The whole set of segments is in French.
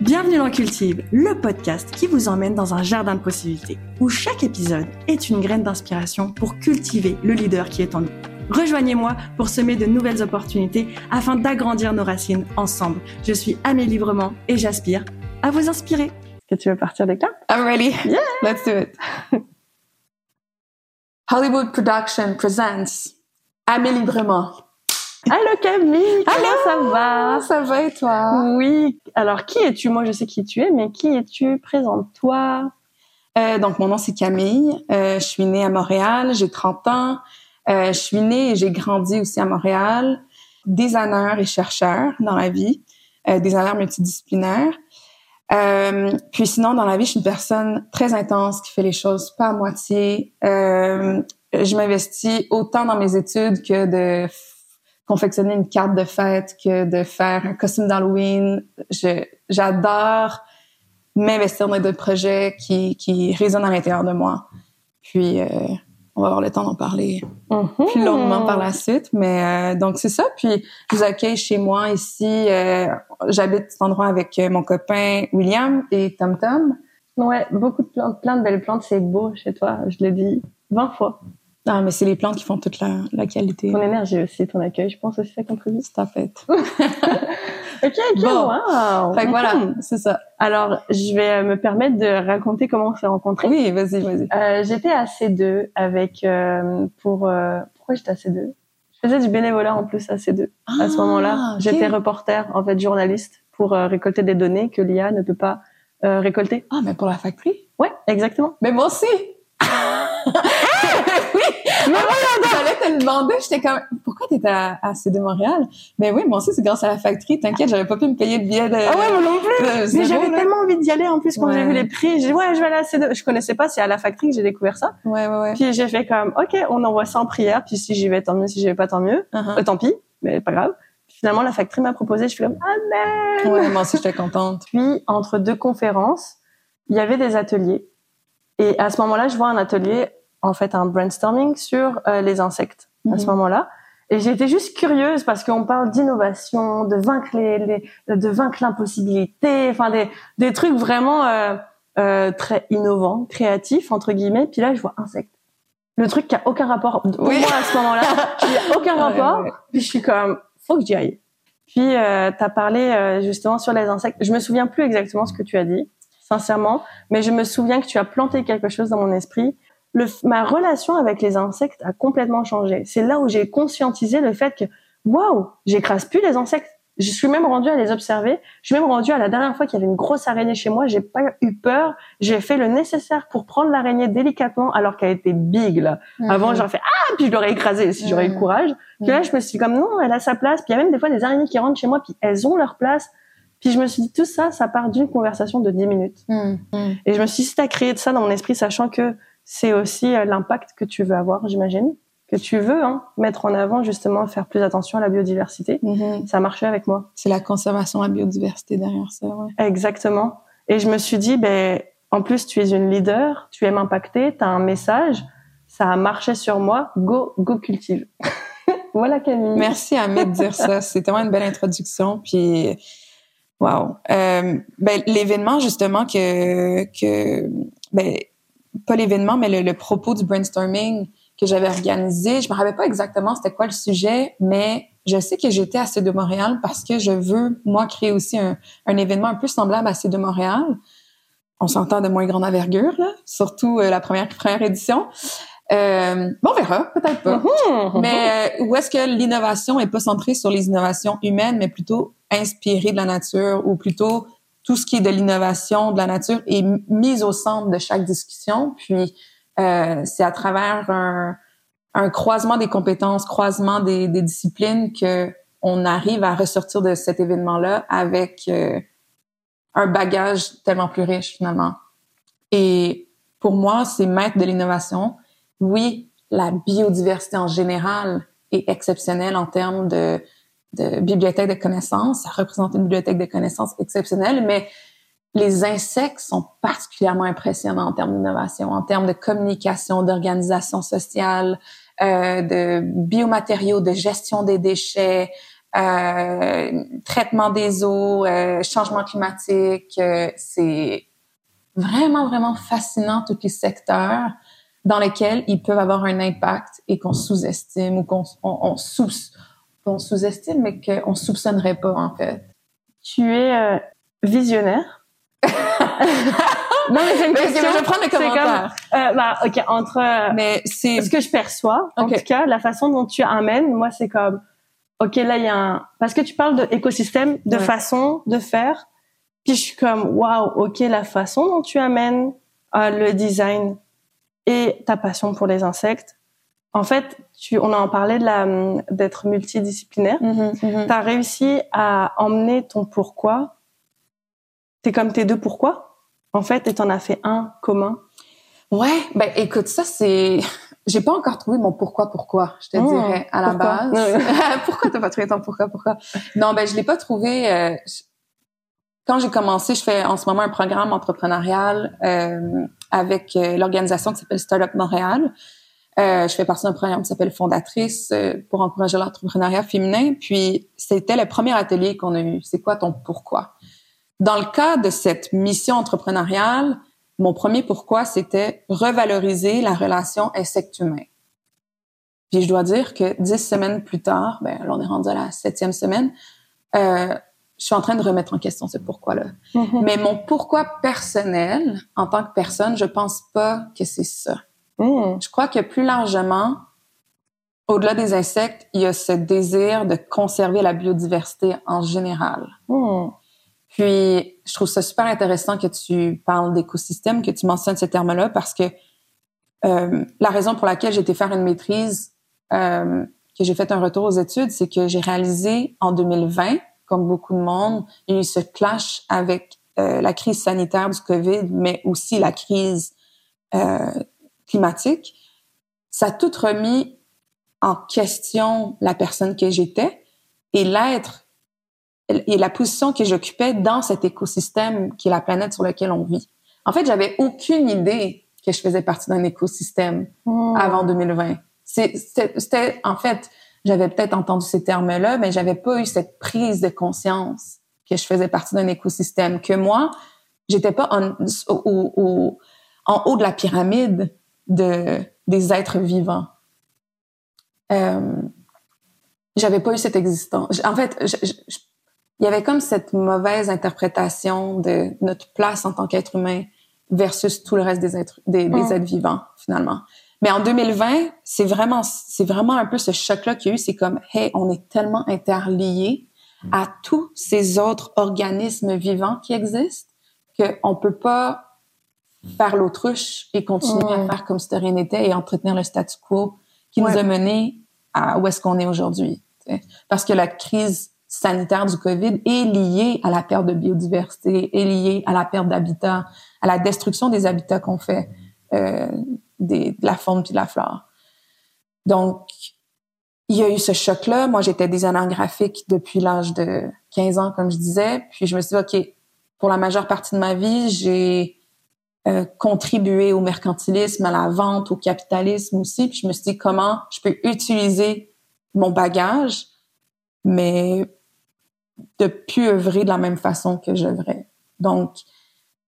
Bienvenue dans Cultive, le podcast qui vous emmène dans un jardin de possibilités, où chaque épisode est une graine d'inspiration pour cultiver le leader qui est en nous. Rejoignez-moi pour semer de nouvelles opportunités afin d'agrandir nos racines ensemble. Je suis Amélie Librement et j'aspire à vous inspirer. Est-ce que tu veux partir avec là? I'm ready. Yeah. Let's do it. Hollywood Production presents Amélie Librement. Allô Camille, Allô, ça va? Ça va et toi? Oui. Alors qui es-tu? Moi je sais qui tu es, mais qui es-tu? Présente-toi. Euh, donc mon nom c'est Camille. Euh, je suis née à Montréal. J'ai 30 ans. Euh, je suis née et j'ai grandi aussi à Montréal. Designer et chercheur dans la vie. Euh, designer multidisciplinaire. Euh, puis sinon, dans la vie, je suis une personne très intense qui fait les choses pas à moitié. Euh, je m'investis autant dans mes études que de confectionner une carte de fête que de faire un costume d'Halloween. Je, j'adore m'investir dans des projets qui, qui résonnent à l'intérieur de moi. Puis, euh, on va avoir le temps d'en parler Mm-hmm. plus longuement par la suite. Mais euh, donc, c'est ça. Puis, je vous accueille chez moi ici. Euh, j'habite cet endroit avec mon copain William et Tom Tom. Ouais, beaucoup de plantes, plein de belles plantes, c'est beau chez toi, je l'ai dit 20 fois. Ah, mais c'est les plantes qui font toute la, la qualité. Ton énergie aussi, ton accueil, je pense aussi ça contribue. C'est en fait. Ok, ok, Bon. wow. Fait que voilà, Mhm. c'est ça. Alors, je vais euh, me permettre de raconter comment on s'est rencontrés. Oui, vas-y, vas-y. Euh, j'étais à C2 avec euh, pour euh, pourquoi j'étais à C2 Je faisais du bénévolat en plus à C2 à ce moment-là. Ah, ok. J'étais reporter en fait journaliste pour récolter des données que l'IA ne peut pas récolter. Ah, mais pour la factory? Ouais, exactement. Mais moi aussi! oui! Mais voilà, j'allais te le demander, j'étais comme, pourquoi t'étais à, à CD Montréal? Mais oui, moi aussi, c'est grâce à la factory. T'inquiète, j'avais pas pu me payer de billet de... Ah ouais, moi non plus. Mais j'avais tellement envie d'y aller en plus quand Ouais. j'ai vu les prix. J'ai dit ouais, je vais aller à C2. Je connaissais pas, c'est à la factory que j'ai découvert ça. Ouais, ouais, ouais. Puis j'ai fait comme ok, on envoie ça en prière. Puis si j'y vais, tant mieux. Si j'y vais pas, tant mieux. Uh-huh. Euh, tant pis, mais pas grave. Finalement, la factory m'a proposé. Je fais comme amen. Ouais, moi aussi, j'étais contente. Puis entre deux conférences, il y avait des ateliers. Et à ce moment-là, je vois un atelier, en fait, un brainstorming sur euh, les insectes. À ce Mhm. moment-là. Et été juste curieuse parce qu'on parle d'innovation, de vaincre les, les- de vaincre l'impossibilité, enfin des, des trucs vraiment euh, euh, très innovants, créatifs entre guillemets. Puis là, je vois insectes. Le truc qui a aucun rapport pour Oui. moi à ce moment-là. Je dis aucun rapport. ouais. Puis je suis comme, faut que j'y aille. Puis euh, tu as parlé euh, justement sur les insectes. Je me souviens plus exactement ce que tu as dit, sincèrement, mais je me souviens que tu as planté quelque chose dans mon esprit. Le, ma relation avec les insectes a complètement changé. C'est là où j'ai conscientisé le fait que, waouh, j'écrase plus les insectes. Je suis même rendue à les observer. Je suis même rendue à la dernière fois qu'il y avait une grosse araignée chez moi. J'ai pas eu peur. J'ai fait le nécessaire pour prendre l'araignée délicatement alors qu'elle était big, là. Avant, j'aurais fait ah, puis je l'aurais écrasée si j'aurais eu le Mhm. courage. Puis là, je me suis dit comme non, elle a sa place. Puis il y a même des fois des araignées qui rentrent chez moi, puis elles ont leur place. Puis je me suis dit tout ça, ça part d'une conversation de 10 minutes. Mhm. Mhm. Et je me suis dit, si t'as créé de ça dans mon esprit, sachant que c'est aussi euh, l'impact que tu veux avoir, j'imagine, que tu veux hein, mettre en avant justement, faire plus attention à la biodiversité. Mhm. Ça marchait avec moi. C'est la conservation de la biodiversité derrière ça, ouais. Exactement. Et je me suis dit, ben, en plus, tu es une leader, tu aimes impacter, tu as un message, ça a marché sur moi, go, go cultive. voilà Camille. Merci à de dire ça. C'est tellement une belle introduction. Puis, wow. Euh, ben, l'événement justement que que ben pas l'événement, mais le, le propos du brainstorming que j'avais organisé. Je me rappelle pas exactement c'était quoi le sujet, mais je sais que j'étais à C de Montréal parce que je veux moi créer aussi un, un événement un peu semblable à C de Montréal. On s'entend de moins grande envergure là, surtout euh, la première première édition. Euh, bon, on verra, peut-être pas. Mhm. Mais euh, où est-ce que l'innovation est pas centrée sur les innovations humaines, mais plutôt inspirée de la nature, ou plutôt tout ce qui est de l'innovation de la nature est m- mise au centre de chaque discussion. Puis euh, c'est à travers un, un croisement des compétences, croisement des, des disciplines que on arrive à ressortir de cet événement-là avec euh, un bagage tellement plus riche finalement. Et pour moi, c'est maître de l'innovation. Oui, la biodiversité en général est exceptionnelle en termes de, de bibliothèque de connaissances. Ça représente une bibliothèque de connaissances exceptionnelle, mais les insectes sont particulièrement impressionnants en termes d'innovation, en termes de communication, d'organisation sociale, euh, de biomatériaux, de gestion des déchets, euh, traitement des eaux, euh, changement climatique. Euh, c'est vraiment, vraiment fascinant tous les secteurs dans lesquels ils peuvent avoir un impact et qu'on sous-estime ou qu'on on, sous, sous-estime, mais qu'on soupçonnerait pas, en fait. Tu es visionnaire. non, mais c'est une question. je vais prendre les commentaires. euh, bah, ok, entre. Mais c'est. Ce que je perçois, en tout cas, la façon dont tu amènes, moi, c'est comme ok, là, il y a un... Parce que tu parles d'écosystème, de, façon de faire. Puis je suis comme, waouh, ok, la façon dont tu amènes euh, le design et ta passion pour les insectes. En fait, tu, on en parlait de la, d'être multidisciplinaire. Tu as réussi à emmener ton pourquoi. T'es comme tes deux pourquoi, en fait, et t'en as fait un commun. Ouais, ben écoute, ça c'est j'ai pas encore trouvé mon pourquoi pourquoi, je te oh, dirais à la base. pourquoi t'as pas trouvé ton pourquoi pourquoi? Non, ben je l'ai pas trouvé. Euh, quand j'ai commencé, je fais en ce moment un programme entrepreneurial euh, avec euh, l'organisation qui s'appelle Startup Montréal. Euh, je fais partie d'un programme qui s'appelle Fondatrice pour encourager l'entrepreneuriat féminin. Puis c'était le premier atelier qu'on a eu. C'est quoi ton pourquoi? Dans le cas de cette mission entrepreneuriale, mon premier pourquoi, c'était revaloriser la relation insecte-humain. Puis je dois dire que dix semaines plus tard, ben là on est rendu à la septième semaine, euh, je suis en train de remettre en question ce pourquoi-là. Mm-hmm. Mais mon pourquoi personnel, en tant que personne, je pense pas que c'est ça. Mm. Je crois que plus largement, au-delà des insectes, il y a ce désir de conserver la biodiversité en général. Mm. Puis, je trouve ça super intéressant que tu parles d'écosystème, que tu mentionnes ce terme-là, parce que euh, la raison pour laquelle j'ai été faire une maîtrise, euh, que j'ai fait un retour aux études, c'est que j'ai réalisé en 2020, comme beaucoup de monde, il y a eu ce clash avec euh, la crise sanitaire du COVID, mais aussi la crise climatique. Ça a tout remis en question la personne que j'étais et l'être et la position que j'occupais dans cet écosystème qui est la planète sur laquelle on vit. En fait, j'avais aucune idée que je faisais partie d'un écosystème hmm. avant 2020. C'était, en fait, j'avais peut-être entendu ces termes-là, mais j'avais pas eu cette prise de conscience que je faisais partie d'un écosystème, que moi, j'étais pas en, au, en haut de la pyramide de, des êtres vivants. Euh, j'avais pas eu cette existence. En fait, il y avait comme cette mauvaise interprétation de notre place en tant qu'être humain versus tout le reste des êtres, des, êtres vivants, finalement. Mais en 2020, c'est vraiment, c'est vraiment un peu ce choc-là qu'il y a eu. C'est comme, hey, on est tellement interliés à tous ces autres organismes vivants qui existent qu'on peut pas faire l'autruche et continuer à faire comme si de rien n'était et entretenir le statu quo qui nous a menés à où est-ce qu'on est aujourd'hui. Parce que la crise sanitaire du COVID est lié à la perte de biodiversité, est lié à la perte d'habitat, à la destruction des habitats qu'on fait, euh, des, de la faune puis de la flore. Donc, il y a eu ce choc-là. Moi, j'étais designer graphique depuis l'âge de 15 ans, comme je disais. Puis je me suis dit, OK, pour la majeure partie de ma vie, j'ai euh, contribué au mercantilisme, à la vente, au capitalisme aussi. Puis je me suis dit, comment je peux utiliser mon bagage, mais de plus œuvrer de la même façon que j'œuvrais. Donc,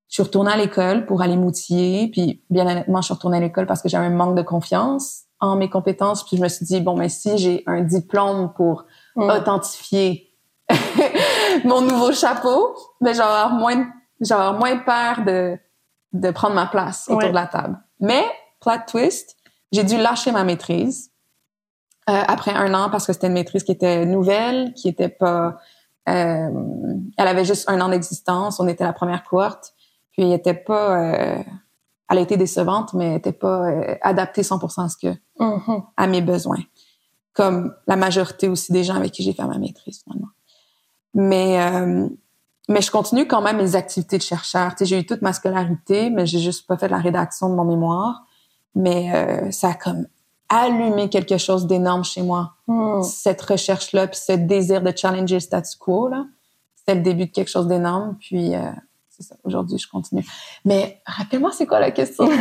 je suis retournée à l'école pour aller m'outiller, puis bien honnêtement, je suis retournée à l'école parce que j'avais un manque de confiance en mes compétences, puis je me suis dit bon, mais si j'ai un diplôme pour mm. authentifier mon nouveau chapeau, ben j'aurais moins j'aurais moins peur de de prendre ma place autour de la table. Mais plot twist, j'ai dû lâcher ma maîtrise euh, après un an parce que c'était une maîtrise qui était nouvelle, qui était pas euh, elle avait juste un an d'existence. On était la première cohorte. Puis elle était pas, euh, elle a été décevante, mais elle était pas euh, adaptée 100% à ce que, mm-hmm. à mes besoins. Comme la majorité aussi des gens avec qui j'ai fait ma maîtrise finalement. Mais mais je continue quand même mes activités de chercheur. Tu sais, j'ai eu toute ma scolarité, mais j'ai juste pas fait la rédaction de mon mémoire. Mais ça a comme allumé quelque chose d'énorme chez moi. Hmm. Cette recherche-là, puis ce désir de challenger le statu quo, là, c'était le début de quelque chose d'énorme. Puis, euh, c'est ça. Aujourd'hui, je continue. Mais rappelle-moi, c'est quoi la question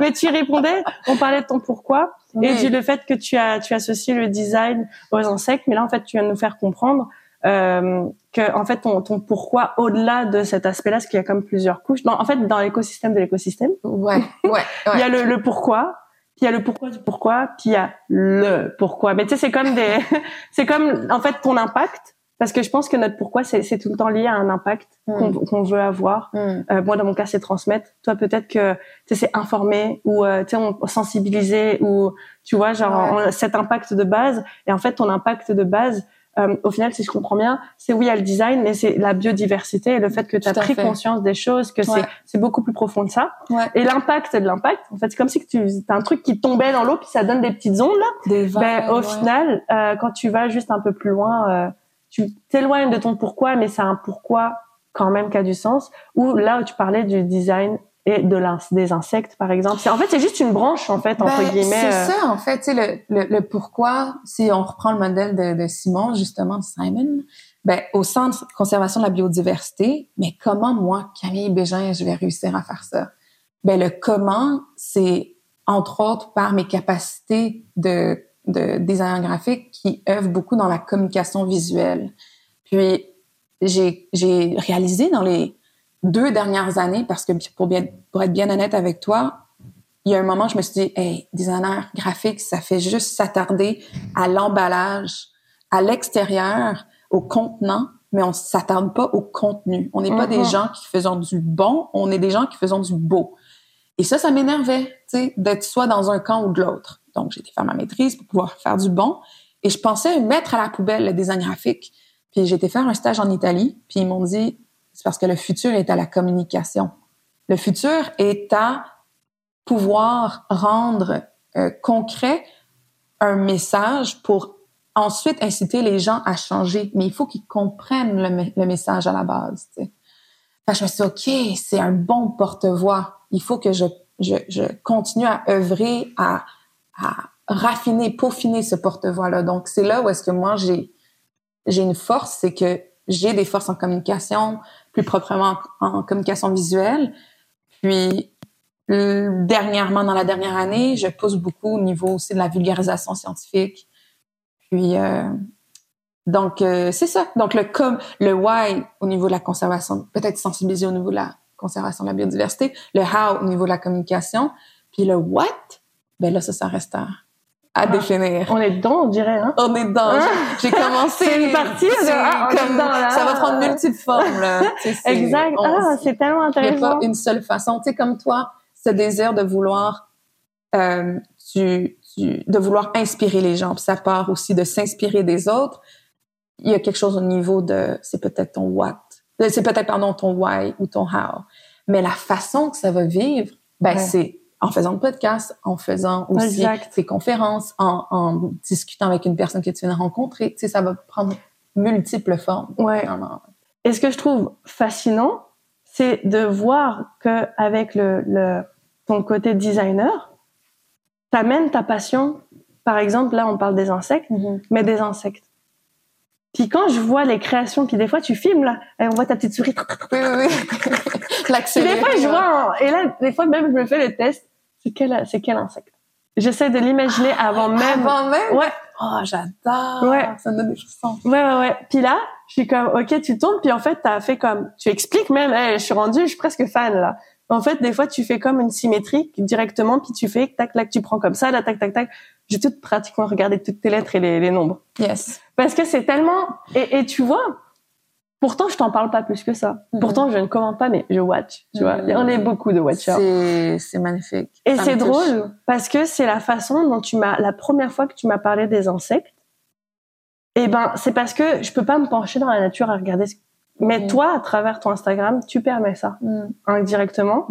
mais tu répondais, on parlait de ton pourquoi et du le fait que tu as tu associes le design aux insectes, mais là en fait tu viens de nous faire comprendre euh, que en fait ton, ton pourquoi au-delà de cet aspect-là, parce qu'il y a comme plusieurs couches. en fait, dans l'écosystème de l'écosystème, ouais, ouais, il y a le, le pourquoi, puis il y a le pourquoi du pourquoi, puis il y a le pourquoi. Mais tu sais, c'est comme des, c'est comme en fait ton impact. Parce que je pense que notre pourquoi, c'est tout le temps lié à un impact hmm. qu'on veut avoir. Hmm. Euh, moi, dans mon cas, c'est transmettre. Toi, peut-être que c'est informer ou euh, sensibiliser ou tu vois, genre cet impact de base. Et en fait, ton impact de base, euh, au final, si je comprends bien, c'est oui, il y a le design, mais c'est la biodiversité et le fait que tu as pris conscience des choses, que c'est c'est beaucoup plus profond que ça. Ouais. Et l'impact, c'est de l'impact. En fait, c'est comme si tu as un truc qui tombait dans l'eau puis ça donne des petites ondes là. Des ben, au final, euh, quand tu vas juste un peu plus loin, euh, tu t'éloignes de ton pourquoi, mais c'est un pourquoi quand même qui a du sens. Ou là où tu parlais du design et de des insectes par exemple. En fait, c'est juste une branche en fait entre ben, guillemets. C'est euh. ça en fait, tu le, le, le, pourquoi. Si on reprend le modèle de, de Simon justement de Simon, ben au centre de conservation de la biodiversité, mais comment moi Camille Bégin je vais réussir à faire ça? Ben le comment, c'est entre autres par mes capacités de de design graphique qui œuvrent beaucoup dans la communication visuelle. Puis j'ai j'ai réalisé dans les deux dernières années, parce que pour, bien, pour être bien honnête avec toi, il y a un moment, je me suis dit, hey, designer graphique, ça fait juste s'attarder à l'emballage, à l'extérieur, au contenant, mais on s'attarde pas au contenu. On n'est pas des mm-hmm. gens qui faisons du bon, on est des gens qui faisons du beau. Et ça, ça m'énervait, tu sais, d'être soit dans un camp ou de l'autre. Donc, j'ai été faire ma maîtrise pour pouvoir faire du bon. Et je pensais mettre à la poubelle le design graphique. Puis j'ai été faire un stage en Italie, puis ils m'ont dit, c'est parce que le futur est à la communication. Le futur est à pouvoir rendre euh, concret un message pour ensuite inciter les gens à changer. Mais il faut qu'ils comprennent le, message à la base. Je me suis dit, OK, c'est un bon porte-voix. Il faut que je, continue à œuvrer, à, raffiner, peaufiner ce porte-voix-là. Donc, c'est là où est-ce que moi, j'ai une force, c'est que j'ai des forces en communication, plus proprement en, communication visuelle. Puis dernièrement, dans la dernière année, je pousse beaucoup au niveau aussi de la vulgarisation scientifique. Puis euh, donc euh, c'est ça. Donc le comme le why au niveau de la conservation, peut-être sensibiliser au niveau de la conservation de la biodiversité, le how au niveau de la communication, puis le what, ben là ça ça reste à à définir. On est dedans, on dirait. Hein? On est dedans. Ah. J'ai commencé. C'est une partie de ah, comme, là. Ça va prendre multiples formes. Là. exact. ah, c'est tellement intéressant. Il n'y a pas une seule façon. Tu sais, comme toi, ce désir de vouloir, euh, tu, tu, de vouloir inspirer les gens. Puis ça part aussi de s'inspirer des autres. Il y a quelque chose au niveau de, c'est peut-être ton what, c'est peut-être pardon ton why ou ton how. Mais la façon que ça va vivre, ben c'est en faisant le podcast, en faisant aussi tes conférences, en, en, discutant avec une personne que tu viens de rencontrer. Tu sais, ça va prendre multiples formes. Ouais. Et ce que je trouve fascinant, c'est de voir que avec le, le ton côté designer, t'amènes ta passion. Par exemple, là, on parle des insectes, mm-hmm. mais des insectes. Puis quand je vois les créations, puis des fois tu filmes là, et on voit ta petite souris. Oui, oui, oui. des fois je vois, et là des fois même je me fais le test c'est quel, c'est quel insecte? J'essaie de l'imaginer avant même. Avant même? Ouais. Oh, j'adore. Ouais. Ça me donne des frissons. Ouais, ouais, ouais. Puis là, je suis comme, ok, tu tournes, puis en fait, t'as fait comme, tu expliques même, hey, je suis rendue, je suis presque fan, là. En fait, des fois, tu fais comme une symétrie directement, puis tu fais, tac, tac, tu prends comme ça, là, tac, tac, tac. J'ai tout pratiquement regardé toutes tes lettres et les, les nombres. Yes. Parce que c'est tellement, et, et tu vois, Pourtant, je t'en parle pas plus que ça. Mhm. Pourtant, je ne commente pas, mais je watch. Tu vois, il y en a beaucoup de watchers. C'est, c'est magnifique. Et c'est drôle parce que c'est la façon dont tu m'as, la première fois que tu m'as parlé des insectes. Eh ben, c'est parce que je peux pas me pencher dans la nature à regarder. Ce... Mais mhm. toi, à travers ton Instagram, tu permets ça mhm. indirectement,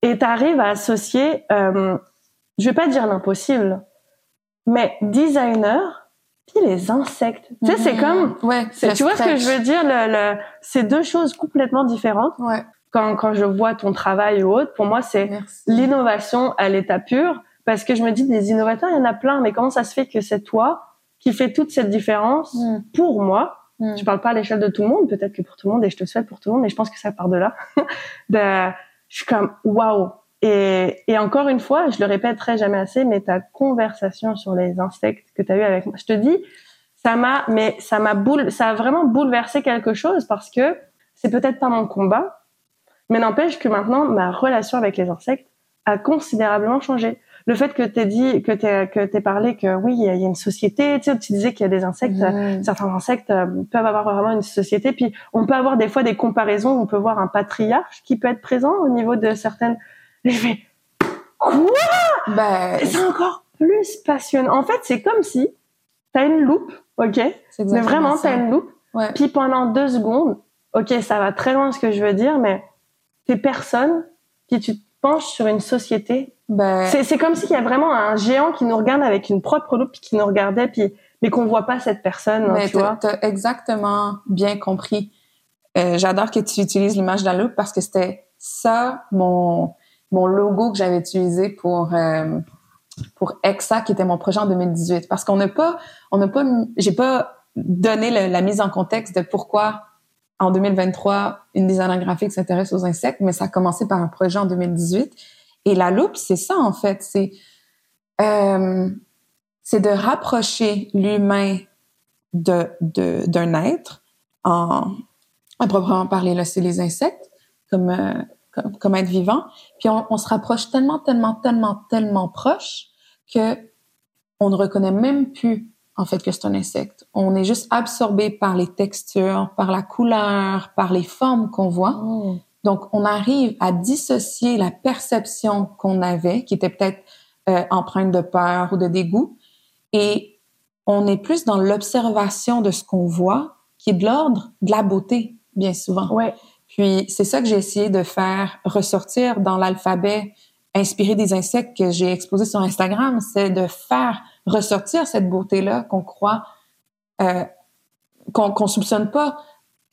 et tu arrives à associer. Euh, je vais pas dire l'impossible, mais designer puis les insectes. Tu sais, c'est mhm. comme, ouais, tu vois ce que je veux dire, le, le, c'est deux choses complètement différentes. Ouais. Quand, quand je vois ton travail ou autre, pour moi, c'est l'innovation à l'état pur, parce que je me dis, des innovateurs, il y en a plein, mais comment ça se fait que c'est toi qui fais toute cette différence mm. pour moi? Mm. Je parle pas à l'échelle de tout le monde, peut-être que pour tout le monde, et je te souhaite pour tout le monde, mais je pense que ça part de là. de, je suis comme, waouh, Et, et encore une fois, je le répéterai jamais assez, mais ta conversation sur les insectes que tu as eu avec moi, je te dis, ça m'a, mais ça m'a boule, ça a vraiment bouleversé quelque chose parce que c'est peut-être pas mon combat, mais n'empêche que maintenant ma relation avec les insectes a considérablement changé. Le fait que tu dit, que tu que t'aies parlé que oui, il y, a une société, tu, sais, tu disais qu'il y a des insectes, mmh. certains insectes euh, peuvent avoir vraiment une société, puis on peut avoir des fois des comparaisons, on peut voir un patriarche qui peut être présent au niveau de certaines. Je fais quoi? Ben... C'est encore plus passionnant. En fait, c'est comme si t'as une loupe, ok? Mais vraiment, t'as une loupe. Ouais. Puis pendant deux secondes, ok, ça va très loin ce que je veux dire, mais t'es personne, puis tu te penches sur une société. Ben... C'est comme s'il y a vraiment un géant qui nous regarde avec une propre loupe, puis qui nous regardait, puis mais qu'on voit pas cette personne, hein, tu vois. T'as exactement bien compris. Euh, J'adore que tu utilises l'image de la loupe parce que c'était ça mon mon logo que j'avais utilisé pour euh, pour EXA qui était mon projet en 2018 parce qu'on n'a pas on n'a pas j'ai pas donné la mise en contexte de pourquoi en 2023 une designer graphique s'intéresse aux insectes mais ça a commencé par un projet en 2018 et la loupe c'est ça en fait. C'est euh, c'est de rapprocher l'humain de d'un être en à proprement parler là c'est les insectes comme euh, comme, être vivant. Puis on, se rapproche tellement, tellement, tellement, tellement proche que on ne reconnaît même plus en fait que c'est un insecte. On est juste absorbé par les textures, par la couleur, par les formes qu'on voit. Oh. Donc on arrive à dissocier la perception qu'on avait, qui était peut-être euh, empreinte de peur ou de dégoût, et on est plus dans l'observation de ce qu'on voit, qui est de l'ordre de la beauté, bien souvent. Ouais. Puis c'est ça que j'ai essayé de faire ressortir dans l'alphabet inspiré des insectes que j'ai exposé sur Instagram, c'est de faire ressortir cette beauté-là qu'on croit, euh, qu'on qu'on soupçonne pas,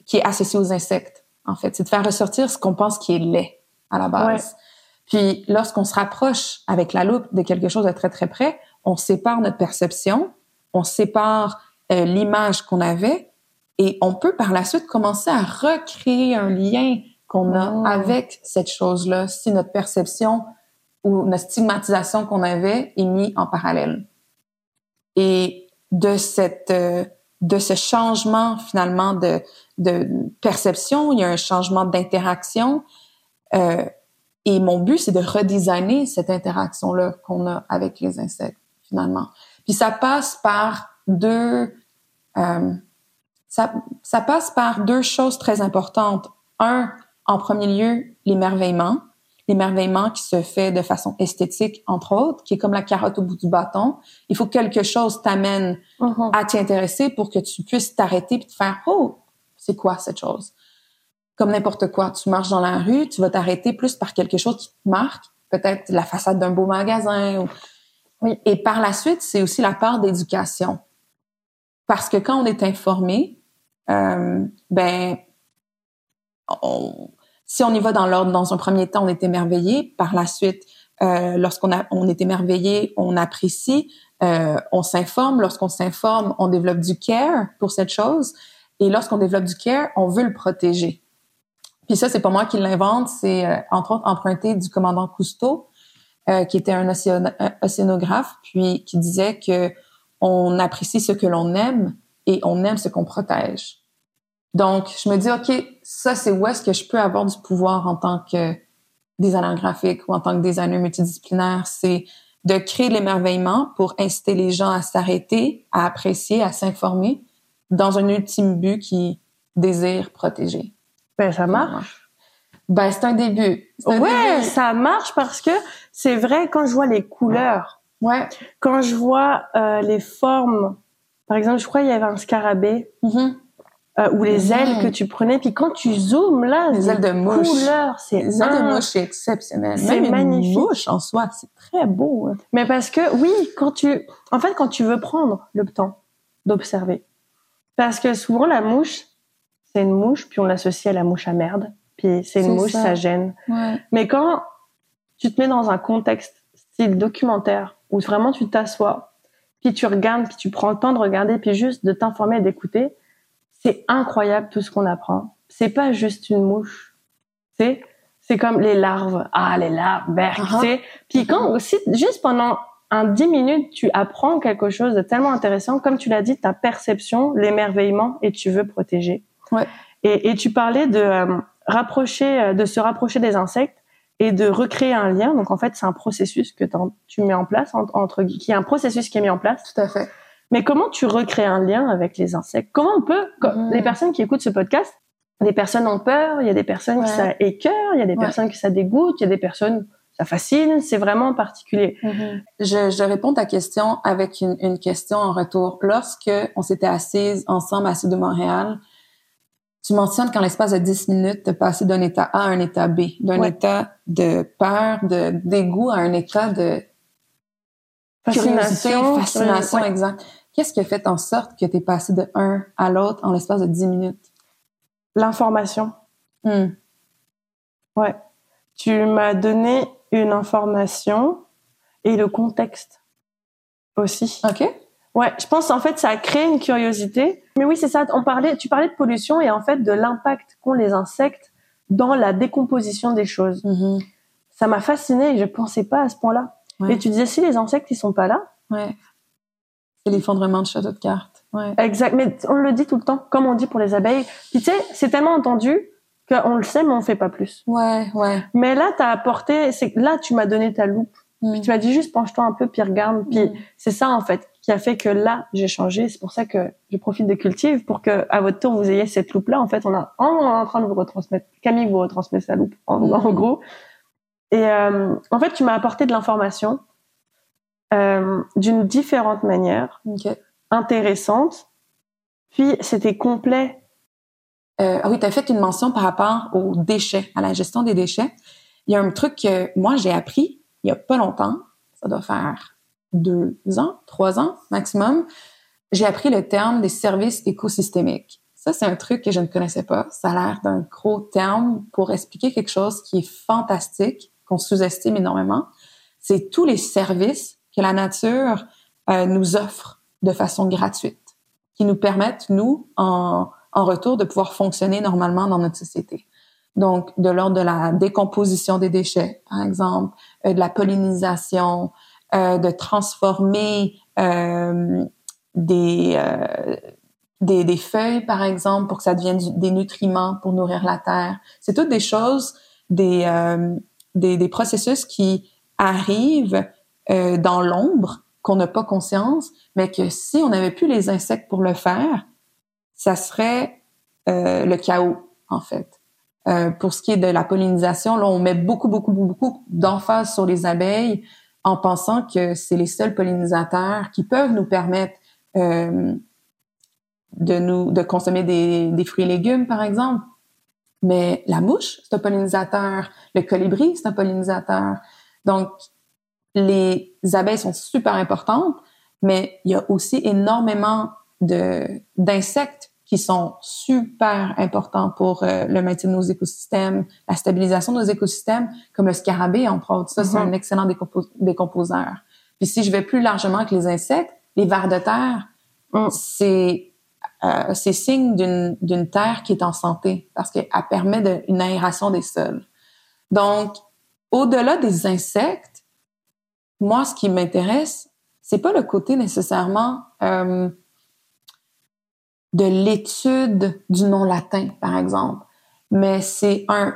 qui est associée aux insectes. En fait, c'est de faire ressortir ce qu'on pense qui est laid à la base. Puis lorsqu'on se rapproche avec la loupe de quelque chose de très très près, on sépare notre perception, on sépare euh, l'image qu'on avait, et on peut par la suite commencer à recréer un lien qu'on a oh. avec cette chose-là si notre perception ou notre stigmatisation qu'on avait est mis en parallèle. Et de cette euh, de ce changement finalement de, de perception, il y a un changement d'interaction. Euh, et mon but, c'est de redesigner cette interaction-là qu'on a avec les insectes, finalement. Puis ça passe par deux, euh, ça, ça passe par deux choses très importantes. Un, en premier lieu, l'émerveillement. L'émerveillement qui se fait de façon esthétique, entre autres, qui est comme la carotte au bout du bâton. Il faut que quelque chose t'amène uh-huh. à t'y intéresser pour que tu puisses t'arrêter et te faire « Oh, c'est quoi cette chose? » Comme n'importe quoi. Tu marches dans la rue, tu vas t'arrêter plus par quelque chose qui te marque, peut-être la façade d'un beau magasin. Ou... Oui. Et par la suite, c'est aussi la part d'éducation. Parce que quand on est informé, euh, ben, on, si on y va dans l'ordre, dans un premier temps, on est émerveillé. Par la suite, euh, lorsqu'on a, on est émerveillé, on apprécie, euh, on s'informe. Lorsqu'on s'informe, on développe du care pour cette chose. Et lorsqu'on développe du care, on veut le protéger. Puis ça, c'est pas moi qui l'invente, c'est euh, entre autres emprunté du commandant Cousteau, euh, qui était un, un océanographe, puis qui disait que on apprécie ce que l'on aime, et on aime ce qu'on protège. Donc, je me dis, OK, ça, c'est où est-ce que je peux avoir du pouvoir en tant que designer graphique ou en tant que designer multidisciplinaire, c'est de créer l'émerveillement pour inciter les gens à s'arrêter, à apprécier, à s'informer dans un ultime but qui désire protéger. Ben, ça marche. Ben, c'est un début. Un ouais, ça marche parce que c'est vrai quand je vois les couleurs. Ouais. Quand je vois euh, les formes par exemple, je crois qu'il y avait un scarabée. Mm-hmm. Euh, ou les ailes que tu prenais, puis quand tu zoomes là, les ailes de mouche, c'est les ailes de mouche, c'est exceptionnel. C'est magnifique. Une mouche en soi, c'est très beau. Hein. Mais parce que oui, quand tu, en fait, quand tu veux prendre le temps d'observer, parce que souvent la mouche, c'est une mouche, puis on l'associe à la mouche à merde, puis c'est une mouche, ça, gêne. Ouais. Mais quand tu te mets dans un contexte style documentaire où vraiment tu t'assois puis tu regardes, puis tu prends le temps de regarder, puis juste de t'informer et d'écouter, c'est incroyable tout ce qu'on apprend. C'est pas juste une mouche. C'est C'est comme les larves. Ah, les larves, berk, Uh-huh. tu sais. Puis quand aussi, juste pendant un 10 minutes, tu apprends quelque chose de tellement intéressant, comme tu l'as dit, ta perception, l'émerveillement, et tu veux protéger. Ouais. Et, et tu parlais de euh, rapprocher, euh, de se rapprocher des insectes et de recréer un lien. Donc en fait, c'est un processus que tu mets en place en- entre, qui est un processus qui est mis en place. Tout à fait. Mais comment tu recrées un lien avec les insectes? Comment on peut Mhm. Les personnes qui écoutent ce podcast, des personnes ont peur, il y a des personnes qui ça écœure, il y a des Ouais. personnes qui ça dégoûte, il y a des personnes ça fascine. C'est vraiment particulier. Je, je réponds à ta question avec une, une question en retour. Lorsque on s'était assises ensemble à Sud de Montréal, tu mentionnes qu'en l'espace de 10 minutes, tu passé d'un état A à un état B, d'un Ouais. état de peur, de dégoût à un état de curiosité, fascination, ouais. exact. Qu'est-ce qui a fait en sorte que tu es passé de un à l'autre en l'espace de 10 minutes? L'information. Hmm. Ouais. Tu m'as donné une information et le contexte aussi. OK? Ouais, je pense en fait ça a créé une curiosité. Mais oui, c'est ça. On parlait, tu parlais de pollution et en fait de l'impact qu'ont les insectes dans la décomposition des choses. Mhm. Ça m'a fasciné et je pensais pas à ce point-là. Ouais. Et tu disais si les insectes ils sont pas là? Ouais. C'est l'effondrement de château de cartes. Ouais. Exact. Mais on le dit tout le temps, comme on dit pour les abeilles. Puis tu sais, c'est tellement entendu qu'on le sait mais on fait pas plus. Ouais, ouais. Mais là, t'as apporté, c'est là tu m'as donné ta loupe. Puis tu m'as dit juste penche-toi un peu puis regarde. Puis Mm. c'est ça en fait qui a fait que là j'ai changé. C'est pour ça que je profite de Cultive pour que à votre tour vous ayez cette loupe là. En fait, on a on est en train de vous retransmettre. Camille vous retransmet sa loupe en, Mm. en gros. Et euh, en fait, tu m'as apporté de l'information euh, d'une différente manière, intéressante. Puis c'était complet. Euh, ah oui, tu as fait une mention par rapport aux déchets, à la gestion des déchets. Il y a un truc que moi, j'ai appris il y a pas longtemps. Ça doit faire deux ans, trois ans maximum. J'ai appris le terme des services écosystémiques. Ça, c'est un truc que je ne connaissais pas. Ça a l'air d'un gros terme pour expliquer quelque chose qui est fantastique, qu'on sous-estime énormément. C'est tous les services que la nature euh, nous offre de façon gratuite, qui nous permettent, nous, en, en retour, de pouvoir fonctionner normalement dans notre société. Donc, de l'ordre de la décomposition des déchets, par exemple, euh, de la pollinisation, euh, de transformer euh, des, euh, des, des feuilles, par exemple, pour que ça devienne des nutriments pour nourrir la terre. C'est toutes des choses, des, euh, des, des processus qui arrivent euh, dans l'ombre, qu'on n'a pas conscience, mais que si on n'avait plus les insectes pour le faire, ça serait le chaos, en fait. Euh, pour ce qui est de la pollinisation, là, on met beaucoup, beaucoup, beaucoup, d'emphase sur les abeilles en pensant que c'est les seuls pollinisateurs qui peuvent nous permettre euh, de nous de consommer des, des fruits et légumes, par exemple. Mais la mouche, c'est un pollinisateur. Le colibri, c'est un pollinisateur. Donc, les abeilles sont super importantes, mais il y a aussi énormément d'insectes qui sont super importants pour euh, le maintien de nos écosystèmes, la stabilisation de nos écosystèmes, comme le scarabée, entre autres. Ça, c'est Mhm. un excellent décompo- décomposeur. Puis si je vais plus largement que les insectes, les vers de terre, Mm. c'est euh, c'est signe d'une d'une terre qui est en santé parce qu'elle permet de, une aération des sols. Donc, au-delà des insectes, moi, ce qui m'intéresse, c'est pas le côté nécessairement euh, de l'étude du nom latin, par exemple, mais c'est un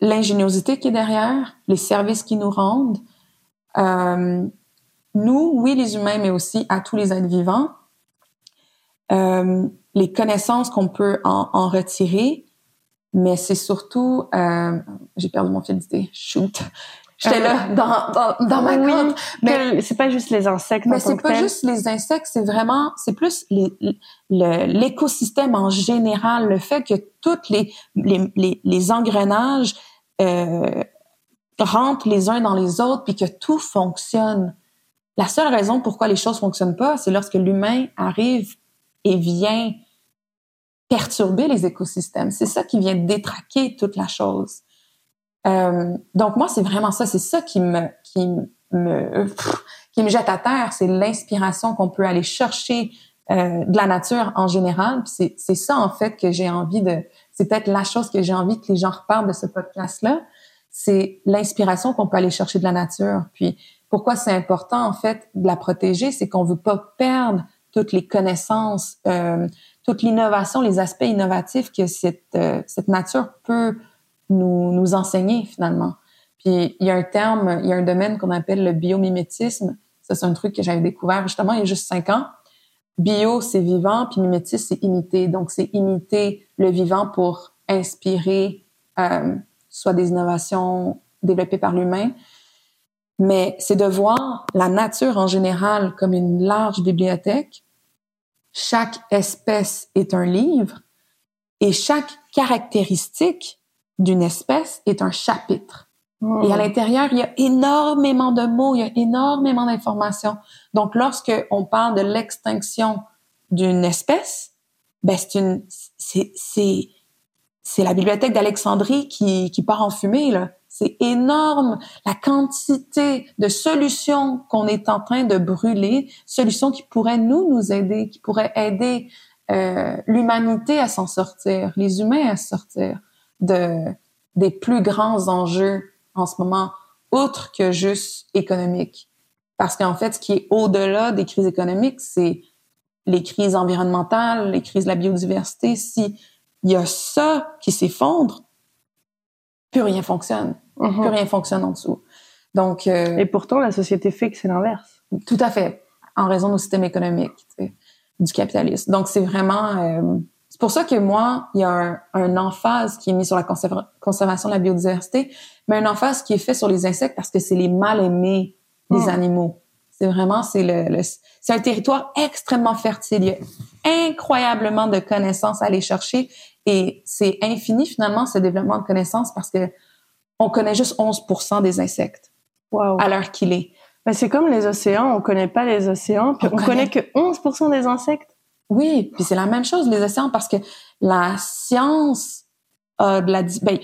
l'ingéniosité qui est derrière, les services qui nous rendent. Euh, nous, oui, les humains, mais aussi à tous les êtres vivants, euh, les connaissances qu'on peut en, retirer, mais c'est surtout, euh, j'ai perdu mon fil shoot. J'étais là dans, dans, dans ma Oui, compte. Mais- c'est pas juste les insectes. mais c'est pas juste les insectes, c'est vraiment, c'est plus l'écosystème en général, le fait que toutes les les, les, les engrenages euh, rentrent les uns dans les autres, puis que tout fonctionne. La seule raison pourquoi les choses fonctionnent pas, c'est lorsque l'humain arrive et vient perturber les écosystèmes. C'est ça qui vient détraquer toute la chose. Euh, donc moi, c'est vraiment ça. C'est ça qui me qui me pff, qui me jette à terre. C'est l'inspiration qu'on peut aller chercher euh, de la nature en général. C'est c'est ça en fait que j'ai envie de. C'est peut-être la chose que j'ai envie que les gens reparlent de ce podcast-là. C'est l'inspiration qu'on peut aller chercher de la nature. Puis pourquoi c'est important en fait de la protéger, c'est qu'on veut pas perdre toutes les connaissances, euh, toute l'innovation, les aspects innovatifs que cette euh, cette nature peut nous nous enseigner finalement. Puis il y a un terme, il y a un domaine qu'on appelle le biomimétisme. Ça c'est un truc que j'avais découvert justement il y a juste cinq ans. Bio c'est vivant, puis mimétisme c'est imiter. Donc c'est imiter le vivant pour inspirer euh, soit des innovations développées par l'humain, mais c'est de voir la nature en général comme une large bibliothèque. Chaque espèce est un livre et chaque caractéristique d'une espèce est un chapitre. Et à l'intérieur, il y a énormément de mots, il y a énormément d'informations. Donc, lorsque on parle de l'extinction d'une espèce, ben c'est une, c'est, c'est, c'est la bibliothèque d'Alexandrie qui, qui part en fumée là. C'est énorme la quantité de solutions qu'on est en train de brûler, solutions qui pourraient nous nous aider, qui pourraient aider euh, l'humanité à s'en sortir, les humains à sortir de des plus grands enjeux en ce moment, outre que juste économique. Parce qu'en fait, ce qui est au-delà des crises économiques, c'est les crises environnementales, les crises de la biodiversité. Si il y a ça qui s'effondre, plus rien fonctionne. Mhm. Plus rien fonctionne en dessous. Donc, euh, Et pourtant, la société fait que c'est l'inverse. tout à fait, en raison du système économique, tu sais, du capitalisme. Donc, c'est vraiment... euh, c'est pour ça que moi, il y a un, un emphase qui est mis sur la conserva- conservation de la biodiversité, mais un emphase qui est fait sur les insectes parce que c'est les mal aimés des Mm. animaux. C'est vraiment, c'est le, le- c'est un territoire extrêmement fertile. Il y a incroyablement de connaissances à aller chercher et c'est infini finalement ce développement de connaissances parce que on connaît juste 11% des insectes Waouh. à l'heure qu'il est. Ben, c'est comme les océans, on connaît pas les océans, puis On on, connaît connaît. que 11% des insectes. Oui, puis c'est la même chose les océans parce que la science a de la ben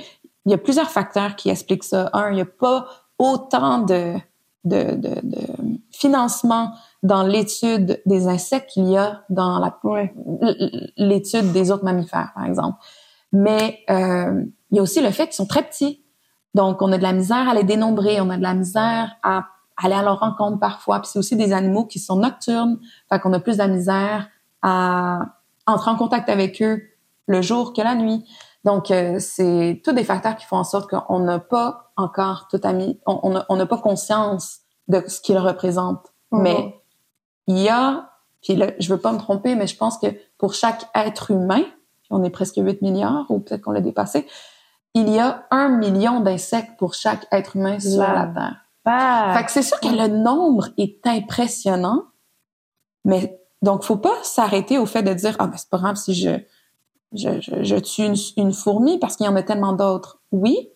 il y a plusieurs facteurs qui expliquent ça. Un, il y a pas autant de de, de, de financement dans l'étude des insectes qu'il y a dans la Ouais. l- l'étude des autres mammifères, par exemple. Mais euh, il y a aussi le fait qu'ils sont très petits. Donc, on a de la misère à les dénombrer, on a de la misère à aller à leur rencontre parfois. Puis c'est aussi des animaux qui sont nocturnes, fait qu'on a plus de la misère à entrer en contact avec eux le jour que la nuit. Donc, euh, c'est tous des facteurs qui font en sorte qu'on n'a pas encore tout ami, on n'a pas conscience de ce qu'ils représentent. Mhm. Mais il y a, puis là, je veux pas me tromper, mais je pense que pour chaque être humain, on est presque 8 milliards, ou peut-être qu'on l'a dépassé, il y a un million d'insectes pour chaque être humain sur Wow. la Terre. Fait que c'est sûr que le nombre est impressionnant, mais donc faut pas s'arrêter au fait de dire ah ben c'est pas grave si je je, je, je tue une, une fourmi parce qu'il y en a tellement d'autres. Oui,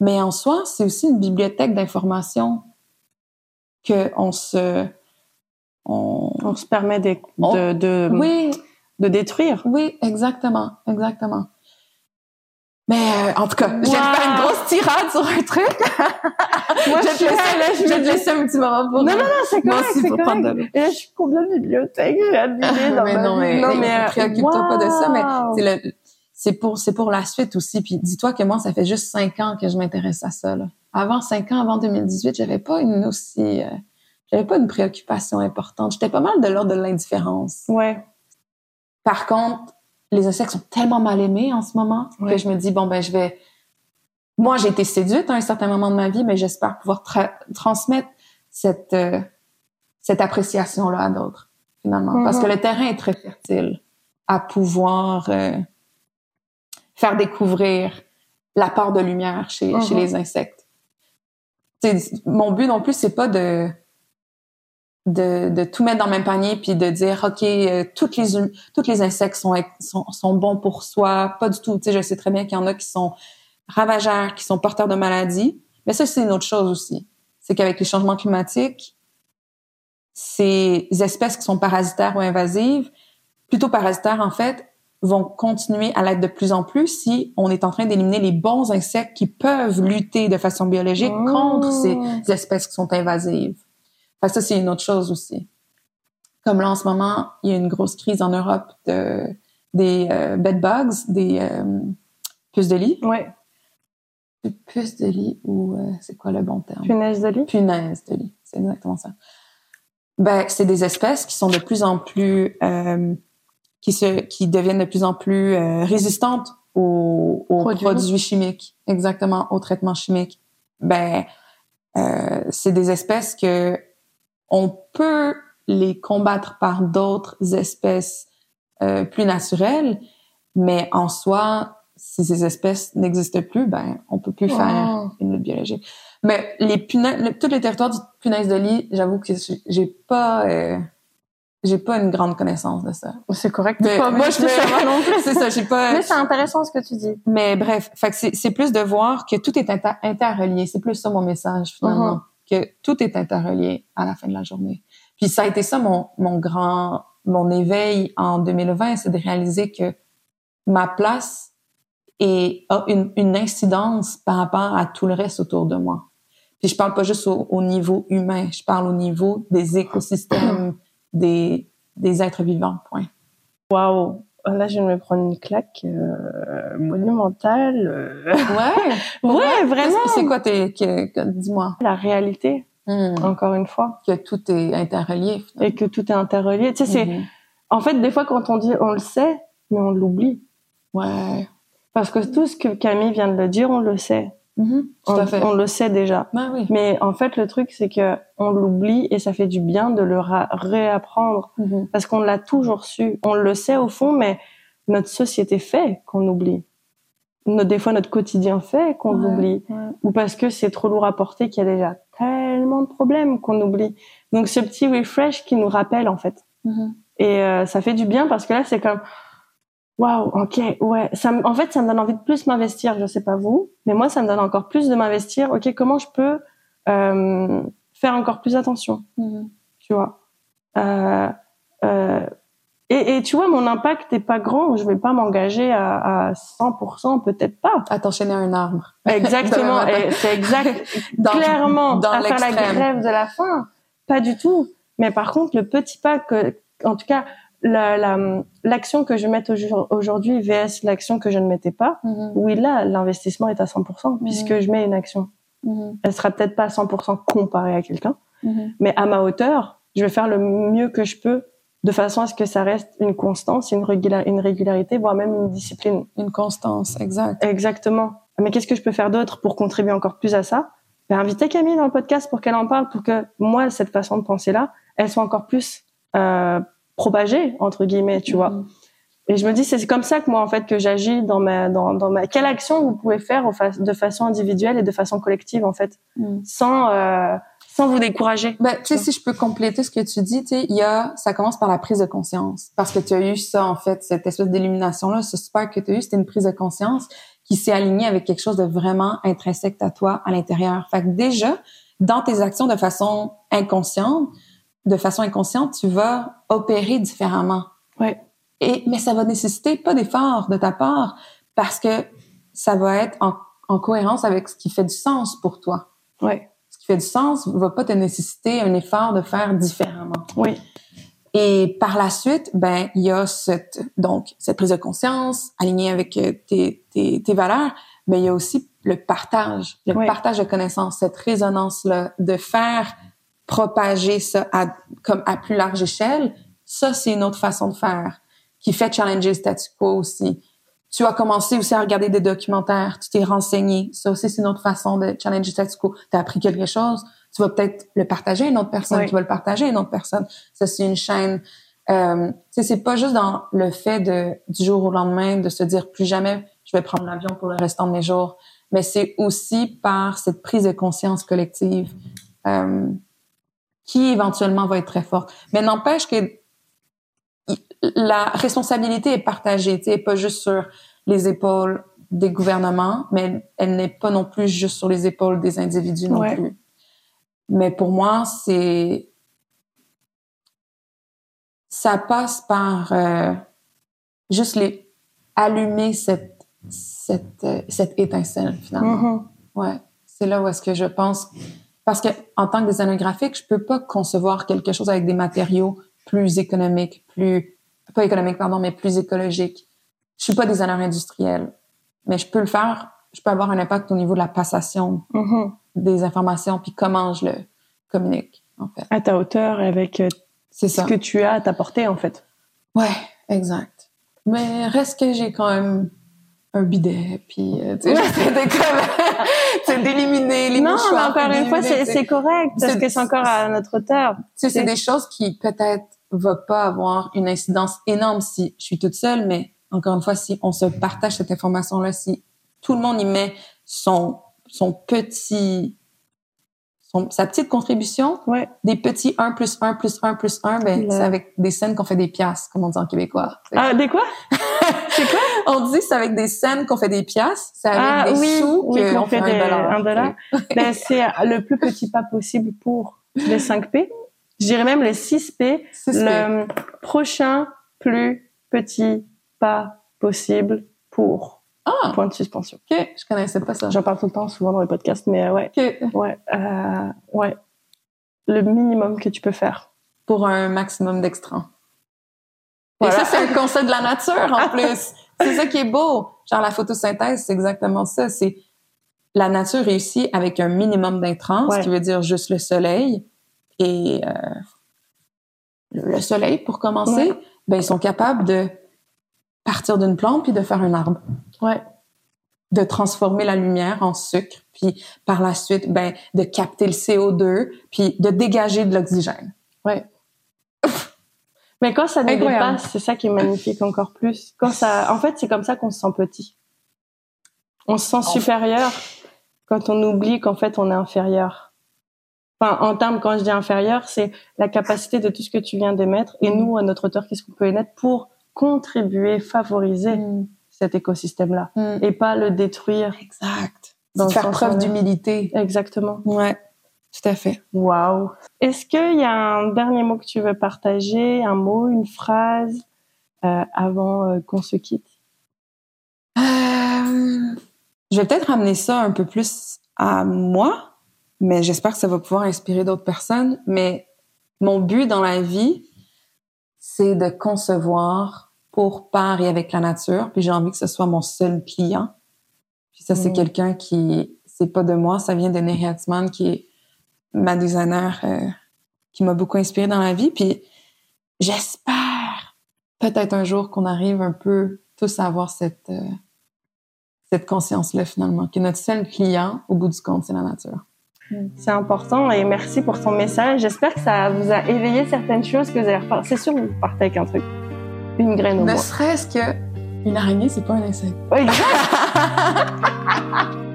mais en soi c'est aussi une bibliothèque d'informations que on se on, on se permet de, On- de, de, oui de détruire. oui exactement exactement. Mais euh, en tout cas, je vais te faire une Wow. grosse tirade sur un truc. Moi, je vais te laisser, là, je vais te laisser un petit moment pour Non, non, non, c'est moi correct, c'est correct. de Et là, je suis combien de bibliothèques j'ai admiré dans mais ma non, mais, non, hey, mais, euh, préoccupe-toi pas de ça, mais wow. c'est le, c'est pour, c'est pour la suite aussi. Puis dis-toi que moi, ça fait juste cinq ans que je m'intéresse à ça, là. Avant cinq ans, avant 2018, j'avais pas une aussi, euh, j'avais pas une préoccupation importante. J'étais pas mal de l'ordre de l'indifférence. Ouais. Par contre, les insectes sont tellement mal aimés en ce moment Ouais. que je me dis, bon, ben, je vais, moi, j'ai été séduite à un certain moment de ma vie, mais j'espère pouvoir tra- transmettre cette, euh, cette appréciation-là à d'autres, finalement. Parce que le terrain est très fertile à pouvoir euh, faire découvrir la part de lumière chez, Mhm. chez les insectes. Mon but non plus, c'est pas de, de, de tout mettre dans le même panier puis de dire, OK, euh, toutes les, hum- toutes les insectes sont, sont, sont bons pour soi. Pas du tout. Tu sais, je sais très bien qu'il y en a qui sont ravageurs, qui sont porteurs de maladies. Mais ça, c'est une autre chose aussi. C'est qu'avec les changements climatiques, ces espèces qui sont parasitaires ou invasives, plutôt parasitaires en fait, vont continuer à l'être de plus en plus si on est en train d'éliminer les bons insectes qui peuvent lutter de façon biologique Oh. contre ces espèces qui sont invasives. Fait que ça, c'est une autre chose aussi. Comme là, en ce moment, il y a une grosse crise en Europe de, des euh, bed bugs, des euh, puces de lit. Ouais. Puces de lit ou euh, c'est quoi le bon terme? Punaise de lit. Punaise de lit, c'est exactement ça. Ben, c'est des espèces qui sont de plus en plus, euh, qui se, qui deviennent de plus en plus résistantes aux, aux Produits. produits. chimiques, exactement, aux traitements chimiques. Ben, euh, c'est des espèces que on peut les combattre par d'autres espèces euh, plus naturelles, mais en soi, si ces espèces n'existent plus, ben, on peut plus faire une lutte biologique. Mais les punaises, le- tous les territoires du punaise de lit, j'avoue que j'ai- pas, euh, j'ai pas une grande connaissance de ça. C'est correct. Mais Pas moi, je de savoir non plus. C'est ça, j'ai pas. Mais c'est intéressant ce que tu dis. Mais bref, fait c'est plus de voir que tout est inter- interrelié. C'est plus ça mon message finalement, que tout est interrelié à la fin de la journée. Puis ça a été ça mon mon grand mon éveil en 2020, c'est de réaliser que ma place a une, incidence par rapport à tout le reste autour de moi. Puis je parle pas juste au, au niveau humain, je parle au niveau des écosystèmes, des des êtres vivants. Point. Waouh. Là, je viens de me prendre une claque euh, monumentale. euh. Ouais. Ouais, vraiment. C'est quoi tes dis-moi. La réalité, Hmm. encore une fois, que tout est interrelié. et que tout est interrelié. Tu sais, c'est Mhm. en fait des fois quand on dit on le sait, mais on l'oublie Ouais. parce que tout ce que Camille vient de le dire, on le sait. Mhm. Tout on, le sait déjà. Oui. Mais en fait, le truc, c'est que on l'oublie et ça fait du bien de le réapprendre Mhm. parce qu'on l'a toujours su. On le sait au fond, mais notre société fait qu'on oublie. Des fois, notre quotidien fait qu'on Ouais, oublie. ouais. Ou parce que c'est trop lourd à porter qu'il y a déjà tellement de problèmes qu'on oublie. Donc, ce petit refresh qui nous rappelle, en fait. Mhm. Et euh, ça fait du bien parce que là, c'est comme, waouh, ok, ouais. Ça, en fait, ça me donne envie de plus m'investir. Je sais pas vous, mais moi, ça me donne encore plus de m'investir. Ok, comment je peux euh, faire encore plus attention, Mhm. tu vois euh, euh, et, et tu vois, mon impact n'est pas grand. Je vais pas m'engager à, à 100%, peut-être pas. À t'enchaîner un arbre. Exactement. C'est exact. Dans- clairement dans à faire la grève de la faim. Pas du tout. Mais par contre, le petit pas que, en tout cas, la- la- l'action que je mets au- aujourd'hui vs l'action que je ne mettais pas, Mhm. oui, là, l'investissement est à 100% puisque je mets une action. Mhm. Elle sera peut-être pas à 100% comparée à quelqu'un, Mhm. mais à ma hauteur, je vais faire le mieux que je peux de façon à ce que ça reste une constance, une, régula- une régularité, voire même une discipline. Une constance, exact. Exactement. Mais qu'est-ce que je peux faire d'autre pour contribuer encore plus à ça? Ben, Inviter Camille dans le podcast pour qu'elle en parle, pour que moi, cette façon de penser-là, elle soit encore plus euh, propagée, entre guillemets, tu vois. Mhm. Et je me dis, c'est comme ça que moi, en fait, que j'agis dans ma, dans, dans ma... Quelle action vous pouvez faire fa- de façon individuelle et de façon collective, en fait, Mhm. sans, euh, sans vous décourager Ben, tu sais, si je peux compléter ce que tu dis, tu sais, il y a, ça commence par la prise de conscience. Parce que tu as eu ça, en fait, cette espèce d'illumination-là, ce super que tu as eu, c'était une prise de conscience qui s'est alignée avec quelque chose de vraiment intrinsèque à toi, à l'intérieur. Fait que déjà, dans tes actions de façon inconsciente, de façon inconsciente, tu vas opérer différemment. Et, mais ça va nécessiter pas d'effort de ta part parce que ça va être en, en cohérence avec ce qui fait du sens pour toi ce qui fait du sens va pas te nécessiter un effort de faire différemment. Oui. Et par la suite, ben il y a cette donc cette prise de conscience alignée avec euh, tes, tes, tes valeurs, mais il y a aussi le partage, le Oui. partage de connaissances, cette résonance là de faire propager ça à comme à plus large échelle. Ça c'est une autre façon de faire qui fait challenger le statu quo aussi. Tu as commencé aussi à regarder des documentaires, tu t'es renseigné. Ça aussi, c'est une autre façon de challenger le statu quo. Tu as appris quelque chose, tu vas peut-être le partager à une autre personne, Oui. tu vas le partager à une autre personne. Ça, c'est une chaîne. Euh, c'est pas juste dans le fait de du jour au lendemain de se dire plus jamais je vais prendre l'avion pour le restant de mes jours, mais c'est aussi par cette prise de conscience collective euh, qui éventuellement va être très forte. Mais n'empêche que la responsabilité est partagée, tu sais, pas juste sur les épaules des gouvernements, mais elle n'est pas non plus juste sur les épaules des individus non Ouais. plus. Mais pour moi, c'est ça passe par euh, juste les allumer cette cette euh, cette étincelle finalement. Mhm. Ouais, c'est là où est-ce que je pense parce que en tant que designer graphique, je peux pas concevoir quelque chose avec des matériaux plus économique, plus pas économique pardon, mais plus écologique. Je suis pas designer industriel, mais je peux le faire. Je peux avoir un impact au niveau de la passation Mhm. des informations puis comment je le communique en fait. À ta hauteur avec euh, C'est ce que tu as à t'apporter, en fait. Ouais, exact. Mais reste que j'ai quand même un bidet, puis euh, tu sais, sais, d'éliminer les non, mais mouchoirs. encore puis une fois, c'est correct parce que c'est encore à notre hauteur. Tu sais, c'est des choses qui peut-être va pas avoir une incidence énorme si je suis toute seule, mais encore une fois, si on se partage cette information-là, si tout le monde y met son son petit son, sa petite contribution, Ouais. des petits 1 plus 1 plus 1 plus 1, ben, Ouais. c'est avec des scènes qu'on fait des piastres, comme on dit en québécois. Ah, des quoi? C'est quoi? On dit c'est avec des scènes qu'on fait des piastres, c'est avec Ah des oui, sous oui, qu'on fait fait des- un dollar. un dollar. ben, C'est le plus petit pas possible pour les 5 P. Je dirais même les 6 P. Le prochain plus petit pas possible pour Ah, point de suspension. ok, je connaissais pas ça. J'en parle tout le temps, souvent dans les podcasts, mais euh, ouais, ouais, euh, ouais. Le minimum que tu peux faire. Pour un maximum d'extra. Voilà. Et ça, c'est un concept de la nature, en plus. C'est ça qui est beau. Genre, la photosynthèse, c'est exactement ça. C'est la nature réussit avec un minimum d'intrants, Ouais. ce qui veut dire juste le soleil. Et euh, le soleil, pour commencer, Ouais. ben, ils sont capables de partir d'une plante puis de faire un arbre. Ouais. de transformer la lumière en sucre, puis par la suite, ben, de capter le CO2, puis de dégager de l'oxygène. Mais quand ça nous Incroyable. dépasse, c'est ça qui est magnifique encore plus. Quand ça, en fait, c'est comme ça qu'on se sent petit. On se sent supérieur quand on oublie qu'en fait on est inférieur. Enfin, en termes, quand je dis inférieur, c'est la capacité de tout ce que tu viens d'émettre et nous, à notre hauteur, qu'est-ce qu'on peut émettre pour contribuer, favoriser cet écosystème-là Mm. et pas le détruire. Exact. Dans faire preuve d'humilité. Exactement. Ouais, tout à fait. Waouh. Est-ce qu'il y a un dernier mot que tu veux partager, un mot, une phrase euh, avant euh, qu'on se quitte? Euh, je vais peut-être ramener ça un peu plus à moi, mais j'espère que ça va pouvoir inspirer d'autres personnes. Mais mon but dans la vie, c'est de concevoir pour, par et avec la nature. Puis j'ai envie que ce soit mon seul client. Puis ça, c'est Mm. quelqu'un qui, c'est pas de moi, ça vient de Neri Hatzman, qui est ma designer, euh, qui m'a beaucoup inspiré dans la vie. Puis j'espère peut-être un jour qu'on arrive un peu tous à avoir cette, euh, cette conscience-là finalement, que notre seul client, au bout du compte, c'est la nature. C'est important et merci pour ton message. J'espère que ça vous a éveillé certaines choses que vous allez repartir. C'est sûr que vous partez avec un truc. Une graine au Ne moins. serait-ce que une araignée, c'est pas un insecte.